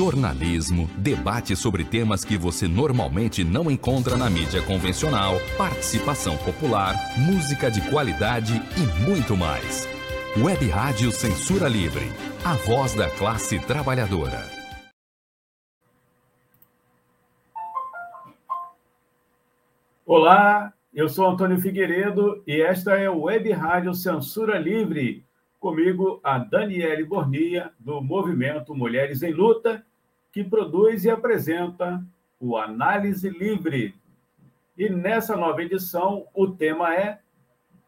jornalismo, debate sobre temas que você normalmente não encontra na mídia convencional, participação popular, música de qualidade e muito mais. Web Rádio Censura Livre, a voz da classe trabalhadora. Olá, eu sou Antônio Figueiredo e esta é o Web Rádio Censura Livre Comigo, a Daniele Bornia, do Movimento Mulheres em Luta, que produz e apresenta o Análise Livre. E nessa nova edição, o tema é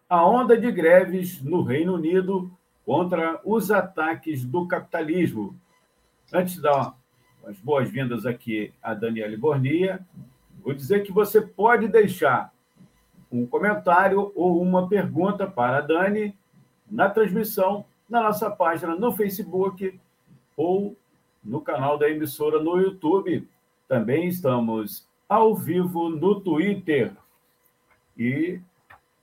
a onda de greves no Reino Unido contra os ataques do capitalismo. Antes de dar as boas-vindas aqui a Daniele Bornia, vou dizer que você pode deixar um comentário ou uma pergunta para a Dani na transmissão na nossa página no Facebook ou no canal da emissora no YouTube. Também estamos ao vivo no Twitter. E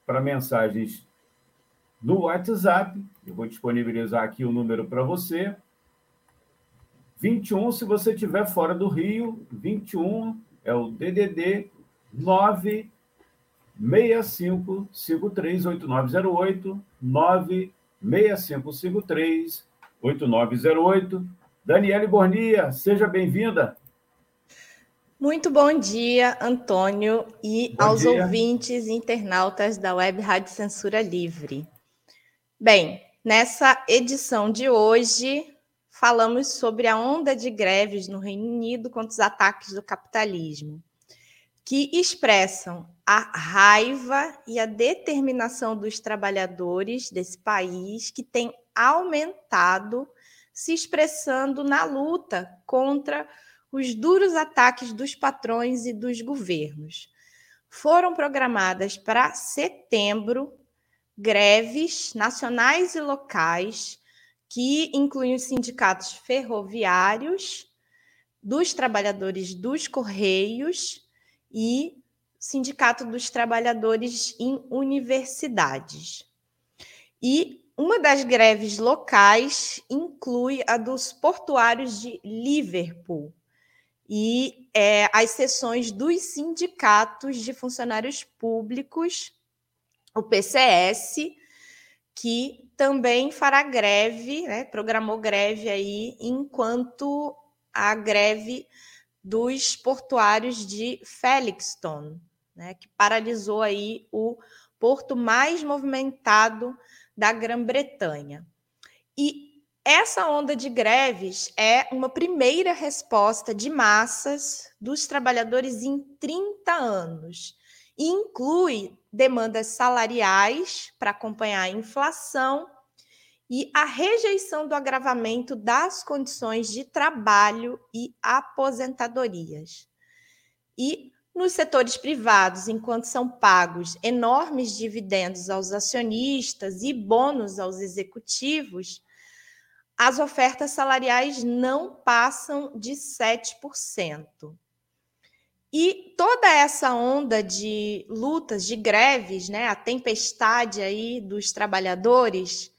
para mensagens no WhatsApp, eu vou disponibilizar aqui o número para você. 21, se você estiver fora do Rio, 21 é o DDD 9 65538908 96553 8908. Daniele Bornia, seja bem-vinda. Muito bom dia, Antônio, e bom aos dia. ouvintes e internautas da Web Rádio Censura Livre. Bem, nessa edição de hoje, falamos sobre a onda de greves no Reino Unido contra os ataques do capitalismo que expressam a raiva e a determinação dos trabalhadores desse país que tem aumentado, se expressando na luta contra os duros ataques dos patrões e dos governos. Foram programadas para setembro greves nacionais e locais que incluem os sindicatos ferroviários, dos trabalhadores dos correios e Sindicato dos Trabalhadores em Universidades. E uma das greves locais inclui a dos portuários de Liverpool e é, as sessões dos sindicatos de funcionários públicos, o PCS, que também fará greve, né, programou greve aí, enquanto a greve dos portuários de Felixton, né, que paralisou aí o porto mais movimentado da Grã-Bretanha. E essa onda de greves é uma primeira resposta de massas dos trabalhadores em 30 anos e inclui demandas salariais para acompanhar a inflação e a rejeição do agravamento das condições de trabalho e aposentadorias. E nos setores privados, enquanto são pagos enormes dividendos aos acionistas e bônus aos executivos, as ofertas salariais não passam de 7%. E toda essa onda de lutas, de greves, né, a tempestade aí dos trabalhadores,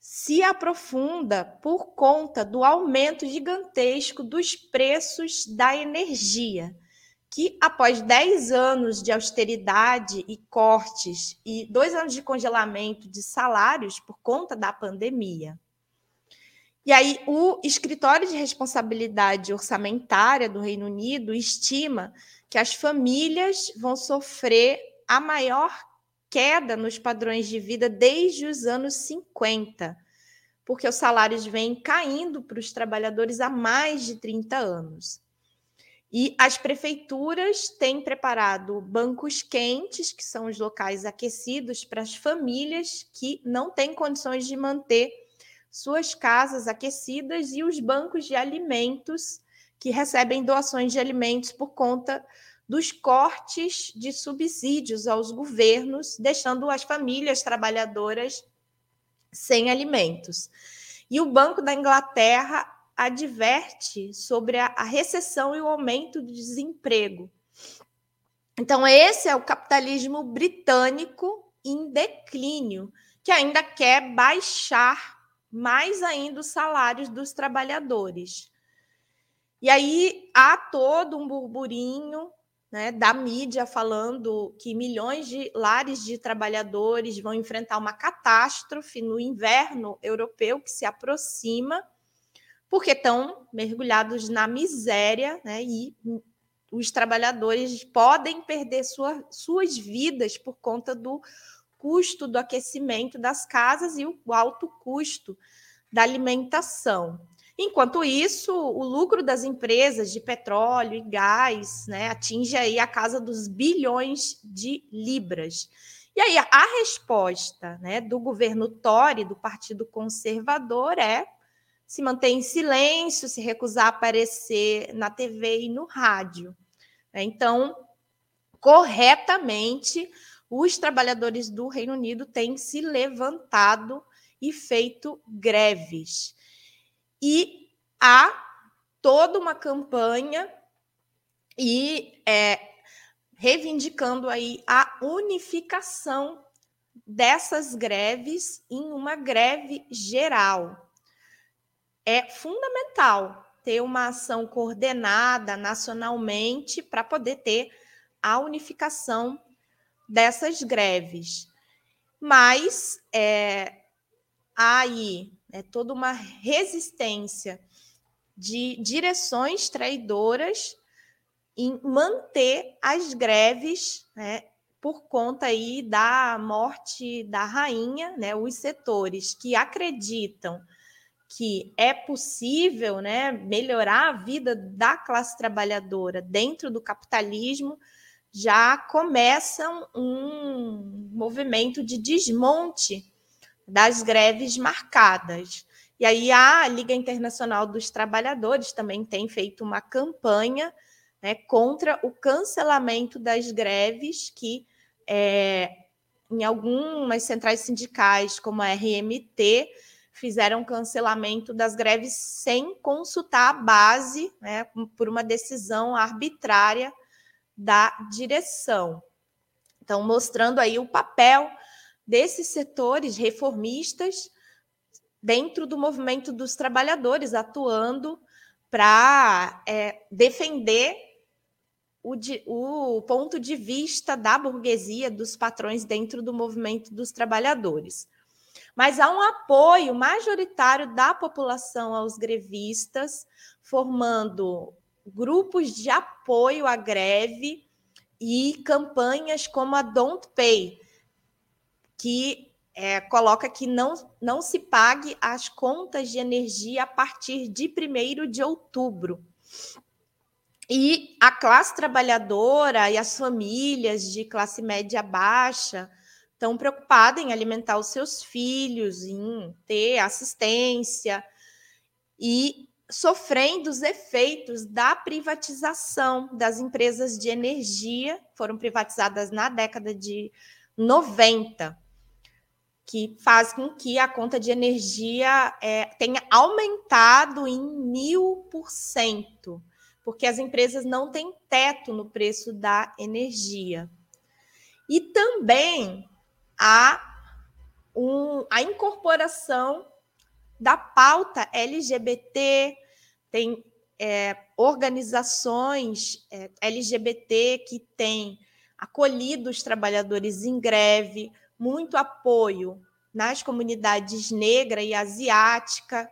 se aprofunda por conta do aumento gigantesco dos preços da energia, que após 10 anos de austeridade e cortes e dois anos de congelamento de salários por conta da pandemia. E aí, o Escritório de Responsabilidade Orçamentária do Reino Unido estima que as famílias vão sofrer a maior queda nos padrões de vida desde os anos 50, porque os salários vêm caindo para os trabalhadores há mais de 30 anos. E as prefeituras têm preparado bancos quentes, que são os locais aquecidos para as famílias que não têm condições de manter suas casas aquecidas, e os bancos de alimentos, que recebem doações de alimentos por conta dos cortes de subsídios aos governos, deixando as famílias trabalhadoras sem alimentos. E o Banco da Inglaterra adverte sobre a, a recessão e o aumento do desemprego. Então, esse é o capitalismo britânico em declínio, que ainda quer baixar mais ainda os salários dos trabalhadores. E aí há todo um burburinho né, da mídia falando que milhões de lares de trabalhadores vão enfrentar uma catástrofe no inverno europeu que se aproxima, porque estão mergulhados na miséria, né, e os trabalhadores podem perder sua, suas vidas por conta do custo do aquecimento das casas e o alto custo da alimentação. Enquanto isso, o lucro das empresas de petróleo e gás né, atinge aí a casa dos bilhões de libras. E aí a resposta né, do governo Tory, do Partido Conservador, é se manter em silêncio, se recusar a aparecer na TV e no rádio. Então, corretamente, os trabalhadores do Reino Unido têm se levantado e feito greves. E há toda uma campanha e é, reivindicando aí a unificação dessas greves em uma greve geral. É fundamental ter uma ação coordenada nacionalmente para poder ter a unificação dessas greves. Mas é, há aí né, toda uma resistência de direções traidoras em manter as greves né, por conta aí da morte da rainha, né, os setores que acreditam que é possível né, melhorar a vida da classe trabalhadora dentro do capitalismo, já começam um movimento de desmonte das greves marcadas. E aí a Liga Internacional dos Trabalhadores também tem feito uma campanha né, contra o cancelamento das greves que é, em algumas centrais sindicais, como a RMT, fizeram cancelamento das greves sem consultar a base, né, por uma decisão arbitrária da direção. Então, mostrando aí o papel desses setores reformistas dentro do movimento dos trabalhadores, atuando para é, defender o, o ponto de vista da burguesia, dos patrões dentro do movimento dos trabalhadores. Mas há um apoio majoritário da população aos grevistas, formando grupos de apoio à greve e campanhas como a Don't Pay, que é, coloca que não, não se pague as contas de energia a partir de 1 de outubro. E a classe trabalhadora e as famílias de classe média baixa estão preocupadas em alimentar os seus filhos, em ter assistência e sofrendo os efeitos da privatização das empresas de energia, foram privatizadas na década de 90 que faz com que a conta de energia é, tenha aumentado em mil por cento, porque as empresas não têm teto no preço da energia. E também há um, a incorporação da pauta LGBT, tem é, organizações é, LGBT que têm acolhido os trabalhadores em greve, muito apoio nas comunidades negra e asiática,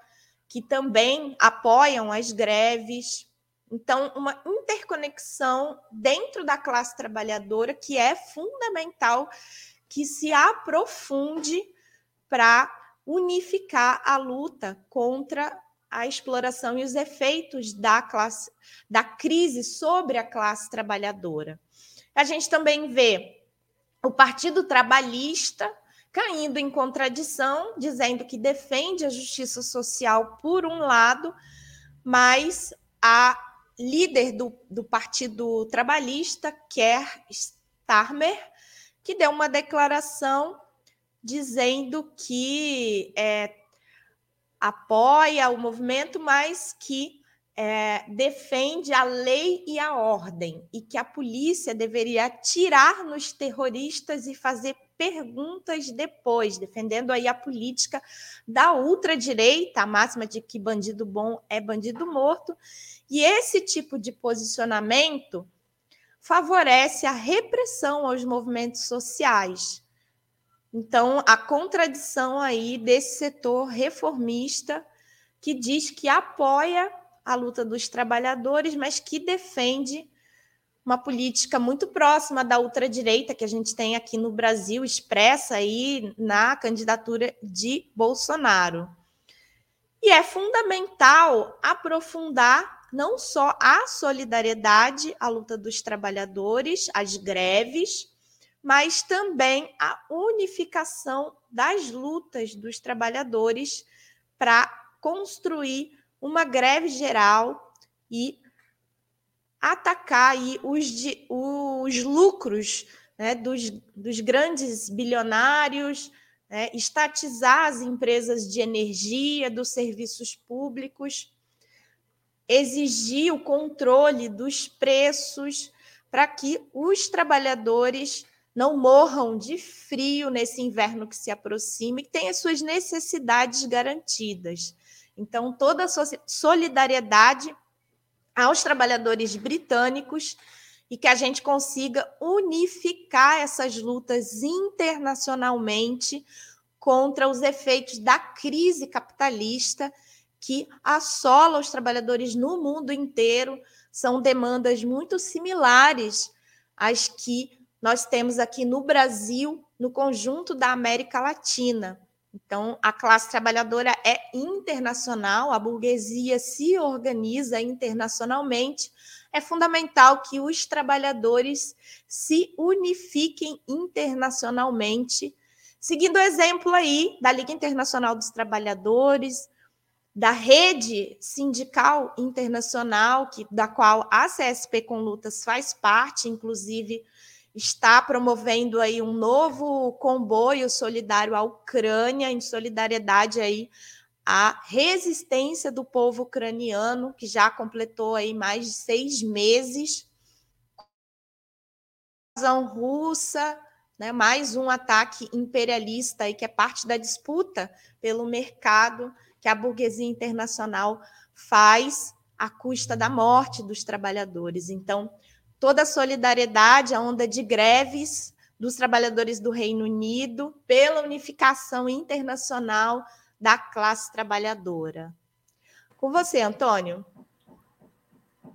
que também apoiam as greves. Então, uma interconexão dentro da classe trabalhadora que é fundamental que se aprofunde para unificar a luta contra a exploração e os efeitos da classe da crise sobre a classe trabalhadora. A gente também vê o Partido Trabalhista caindo em contradição, dizendo que defende a justiça social por um lado, mas a líder do, do Partido Trabalhista, Keir Starmer, que deu uma declaração dizendo que é, apoia o movimento, mas que é, defende a lei e a ordem e que a polícia deveria atirar nos terroristas e fazer perguntas depois, defendendo aí a política da ultradireita, a máxima de que bandido bom é bandido morto. E esse tipo de posicionamento favorece a repressão aos movimentos sociais. Então, a contradição aí desse setor reformista que diz que apoia a luta dos trabalhadores, mas que defende uma política muito próxima da ultradireita que a gente tem aqui no Brasil, expressa aí na candidatura de Bolsonaro. E é fundamental aprofundar não só a solidariedade à luta dos trabalhadores, as greves, mas também a unificação das lutas dos trabalhadores para construir uma greve geral e atacar aí os, os lucros né, dos, dos grandes bilionários, né, estatizar as empresas de energia, dos serviços públicos, exigir o controle dos preços para que os trabalhadores não morram de frio nesse inverno que se aproxima e tenham suas necessidades garantidas. Então, toda a solidariedade aos trabalhadores britânicos e que a gente consiga unificar essas lutas internacionalmente contra os efeitos da crise capitalista que assola os trabalhadores no mundo inteiro. São demandas muito similares às que nós temos aqui no Brasil, no conjunto da América Latina. Então, a classe trabalhadora é internacional, a burguesia se organiza internacionalmente. É fundamental que os trabalhadores se unifiquem internacionalmente, seguindo o exemplo aí da Liga Internacional dos Trabalhadores, da rede sindical internacional, que, da qual a CSP com Lutas faz parte, inclusive está promovendo aí um novo comboio solidário à Ucrânia, em solidariedade aí à resistência do povo ucraniano, que já completou aí mais de seis meses. A russa, né, mais um ataque imperialista aí, que é parte da disputa pelo mercado que a burguesia internacional faz à custa da morte dos trabalhadores. Então, toda a solidariedade, a onda de greves dos trabalhadores do Reino Unido pela unificação internacional da classe trabalhadora. Com você, Antônio.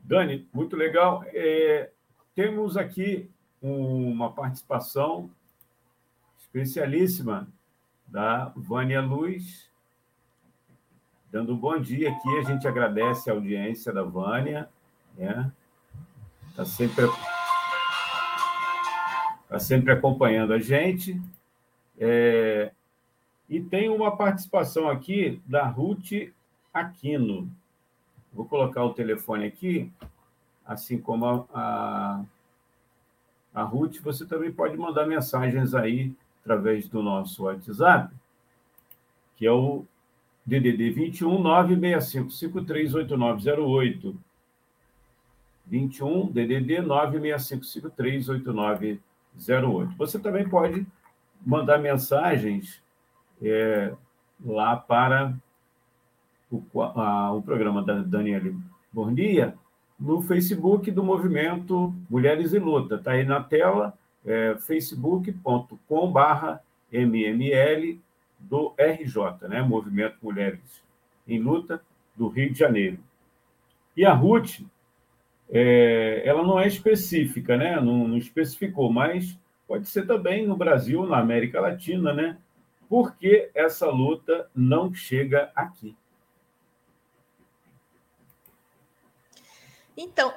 Dani, muito legal. É, temos aqui uma participação especialíssima da Vânia Luz, dando um bom dia aqui. A gente agradece a audiência da Vânia. Né? Está sempre, tá sempre acompanhando a gente. É, e tem uma participação aqui da Ruth Aquino. Vou colocar o telefone aqui, assim como a, a, a Ruth, você também pode mandar mensagens aí através do nosso WhatsApp, que é o DDD 21 965 538908. 21 DDD 965538908. Você também pode mandar mensagens é, lá para o, a, o programa da Daniela Bornia no Facebook do Movimento Mulheres em Luta. Está aí na tela, é, facebook.com.br MML do RJ, né? Movimento Mulheres em Luta do Rio de Janeiro. E a Ruth é, ela não é específica, né? Não, não, especificou, mas pode ser também no Brasil, na América Latina, né? Por que essa luta não chega aqui? Então,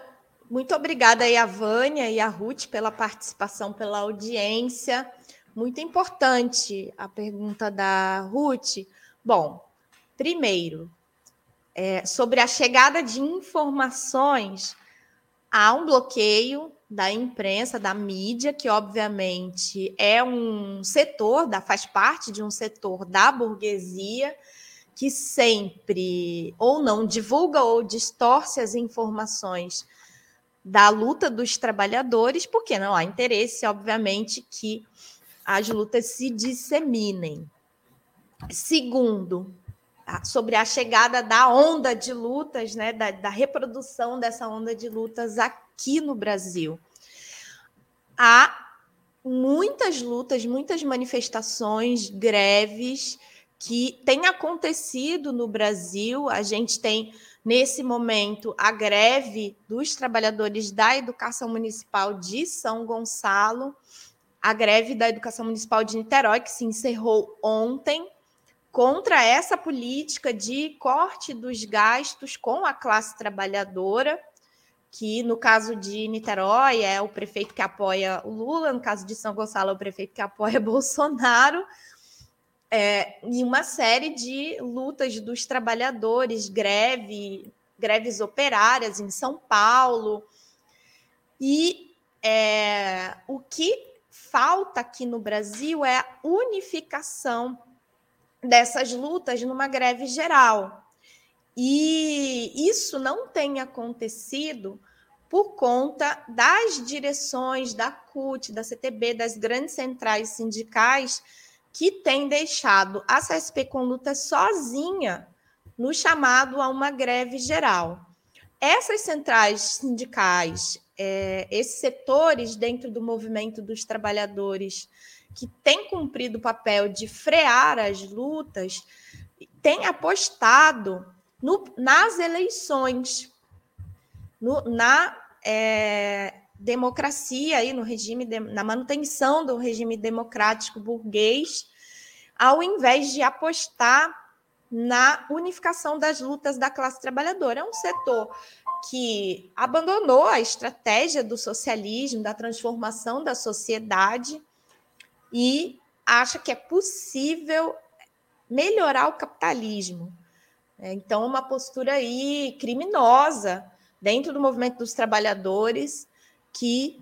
muito obrigada aí a Vânia e a Ruth pela participação, pela audiência. Muito importante a pergunta da Ruth. Bom, primeiro, é, sobre a chegada de informações há um bloqueio da imprensa, da mídia, que obviamente é um setor, da, faz parte de um setor da burguesia, que sempre ou não divulga ou distorce as informações da luta dos trabalhadores, porque não há interesse, obviamente, que as lutas se disseminem. Segundo, sobre a chegada da onda de lutas, né, da, da reprodução dessa onda de lutas aqui no Brasil. Há muitas lutas, muitas manifestações, greves que têm acontecido no Brasil. A gente tem, nesse momento, a greve dos trabalhadores da educação municipal de São Gonçalo, a greve da educação municipal de Niterói, que se encerrou ontem, contra essa política de corte dos gastos com a classe trabalhadora, que no caso de Niterói é o prefeito que apoia o Lula, no caso de São Gonçalo é o prefeito que apoia Bolsonaro, é, e uma série de lutas dos trabalhadores, greve, greves operárias em São Paulo. E é, o que falta aqui no Brasil é a unificação dessas lutas numa greve geral. E isso não tem acontecido por conta das direções da CUT, da CTB, das grandes centrais sindicais que têm deixado a CSP com luta sozinha no chamado a uma greve geral. Essas centrais sindicais, é, esses setores dentro do movimento dos trabalhadores que têm cumprido o papel de frear as lutas, têm apostado no, nas eleições, no, na é, democracia aí no regime de, na manutenção do regime democrático burguês, ao invés de apostar na unificação das lutas da classe trabalhadora. É um setor que abandonou a estratégia do socialismo, da transformação da sociedade e acha que é possível melhorar o capitalismo. É, então, uma postura aí criminosa dentro do movimento dos trabalhadores que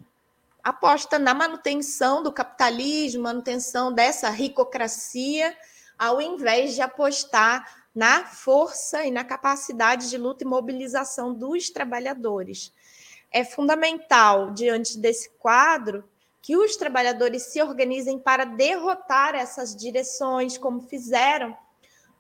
aposta na manutenção do capitalismo, manutenção dessa ricocracia, ao invés de apostar na força e na capacidade de luta e mobilização dos trabalhadores. É fundamental, diante desse quadro, que os trabalhadores se organizem para derrotar essas direções, como fizeram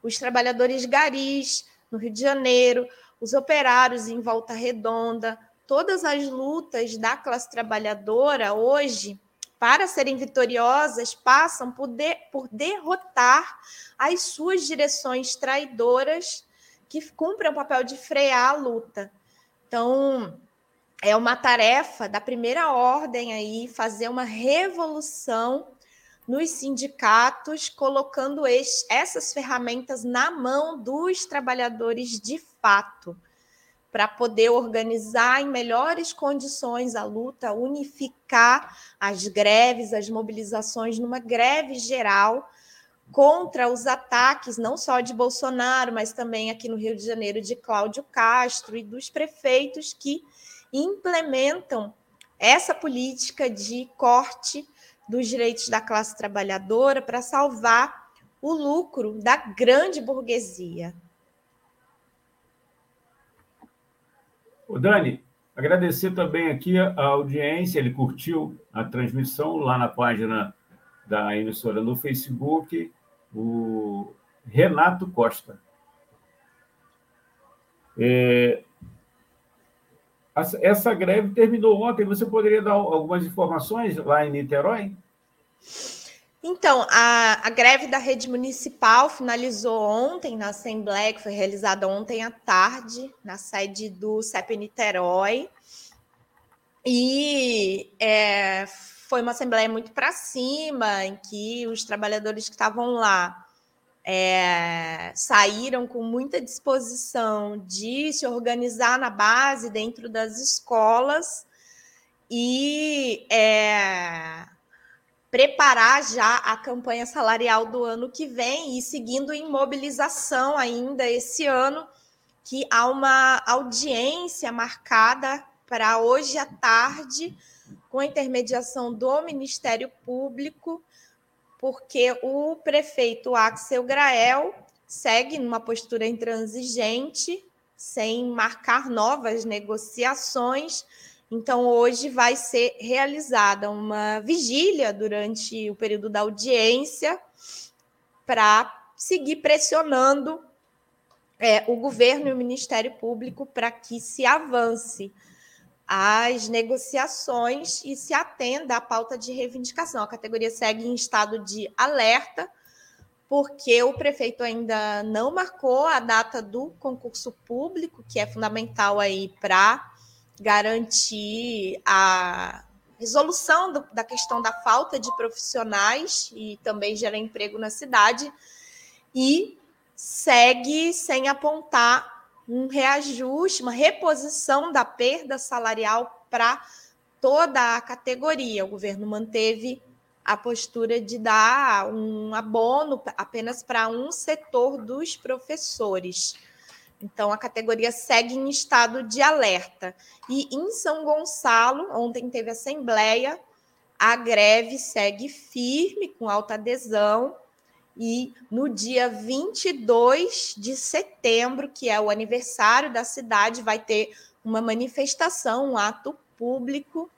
os trabalhadores garis no Rio de Janeiro, os operários em Volta Redonda, todas as lutas da classe trabalhadora hoje, para serem vitoriosas, passam por, de, por derrotar as suas direções traidoras que cumprem o papel de frear a luta. Então, é uma tarefa da primeira ordem aí fazer uma revolução nos sindicatos, colocando essas ferramentas na mão dos trabalhadores de fato para poder organizar em melhores condições a luta, unificar as greves, as mobilizações numa greve geral contra os ataques não só de Bolsonaro, mas também aqui no Rio de Janeiro de Cláudio Castro e dos prefeitos que implementam essa política de corte dos direitos da classe trabalhadora para salvar o lucro da grande burguesia. O Dani, agradecer também aqui a audiência, ele curtiu a transmissão lá na página da emissora no Facebook, o Renato Costa. É, essa greve terminou ontem. Você poderia dar algumas informações lá em Niterói? Então, a, a, greve da rede municipal finalizou ontem na Assembleia, que foi realizada ontem à tarde, na sede do CEP Niterói. E é, foi uma Assembleia muito para cima, em que os trabalhadores que estavam lá é, saíram com muita disposição de se organizar na base, dentro das escolas. E. É, preparar já a campanha salarial do ano que vem e seguindo em mobilização ainda esse ano, que há uma audiência marcada para hoje à tarde, com a intermediação do Ministério Público, porque o prefeito Axel Grael segue numa postura intransigente, sem marcar novas negociações. Então, hoje vai ser realizada uma vigília durante o período da audiência para seguir pressionando é, o governo e o Ministério Público para que se avance as negociações e se atenda à pauta de reivindicação. A categoria segue em estado de alerta, porque o prefeito ainda não marcou a data do concurso público, que é fundamental aí para garantir a resolução do, da questão da falta de profissionais e também gerar emprego na cidade, e segue sem apontar um reajuste, uma reposição da perda salarial para toda a categoria. O governo manteve a postura de dar um abono apenas para um setor dos professores. Então, a categoria segue em estado de alerta. E em São Gonçalo, ontem teve assembleia, a greve segue firme, com alta adesão, e no dia 22 de setembro, que é o aniversário da cidade, vai ter uma manifestação, um ato público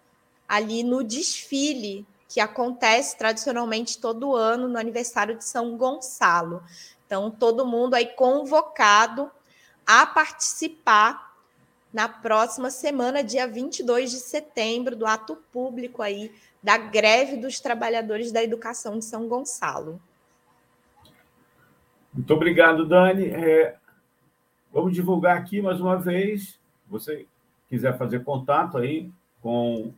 ali no desfile que acontece tradicionalmente todo ano no aniversário de São Gonçalo. Então, todo mundo aí convocado a participar na próxima semana, dia 22 de setembro, do ato público aí da greve dos trabalhadores da educação de São Gonçalo. Muito obrigado, Dani. É, vamos divulgar aqui mais uma vez. Você quiser fazer contato aí com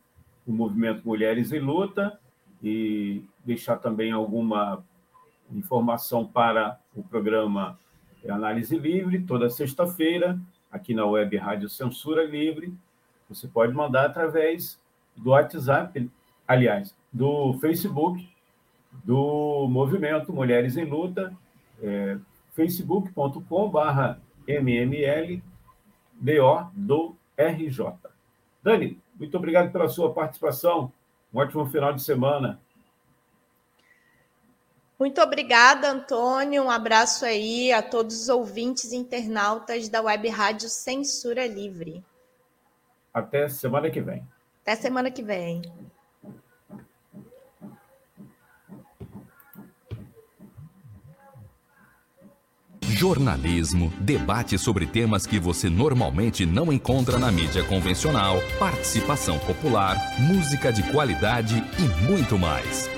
o movimento Mulheres em Luta e deixar também alguma informação para o programa Análise Livre, toda sexta-feira, aqui na web Rádio Censura Livre. Você pode mandar através do WhatsApp, aliás, do Facebook, do Movimento Mulheres em Luta é, facebook.com.br mmldo do RJ. Dani, muito obrigado pela sua participação. Um ótimo final de semana. Muito obrigada, Antônio. Um abraço aí a todos os ouvintes e internautas da Web Rádio Censura Livre. Até semana que vem. Até semana que vem. jornalismo, debate sobre temas que você normalmente não encontra na mídia convencional, participação popular, música de qualidade e muito mais.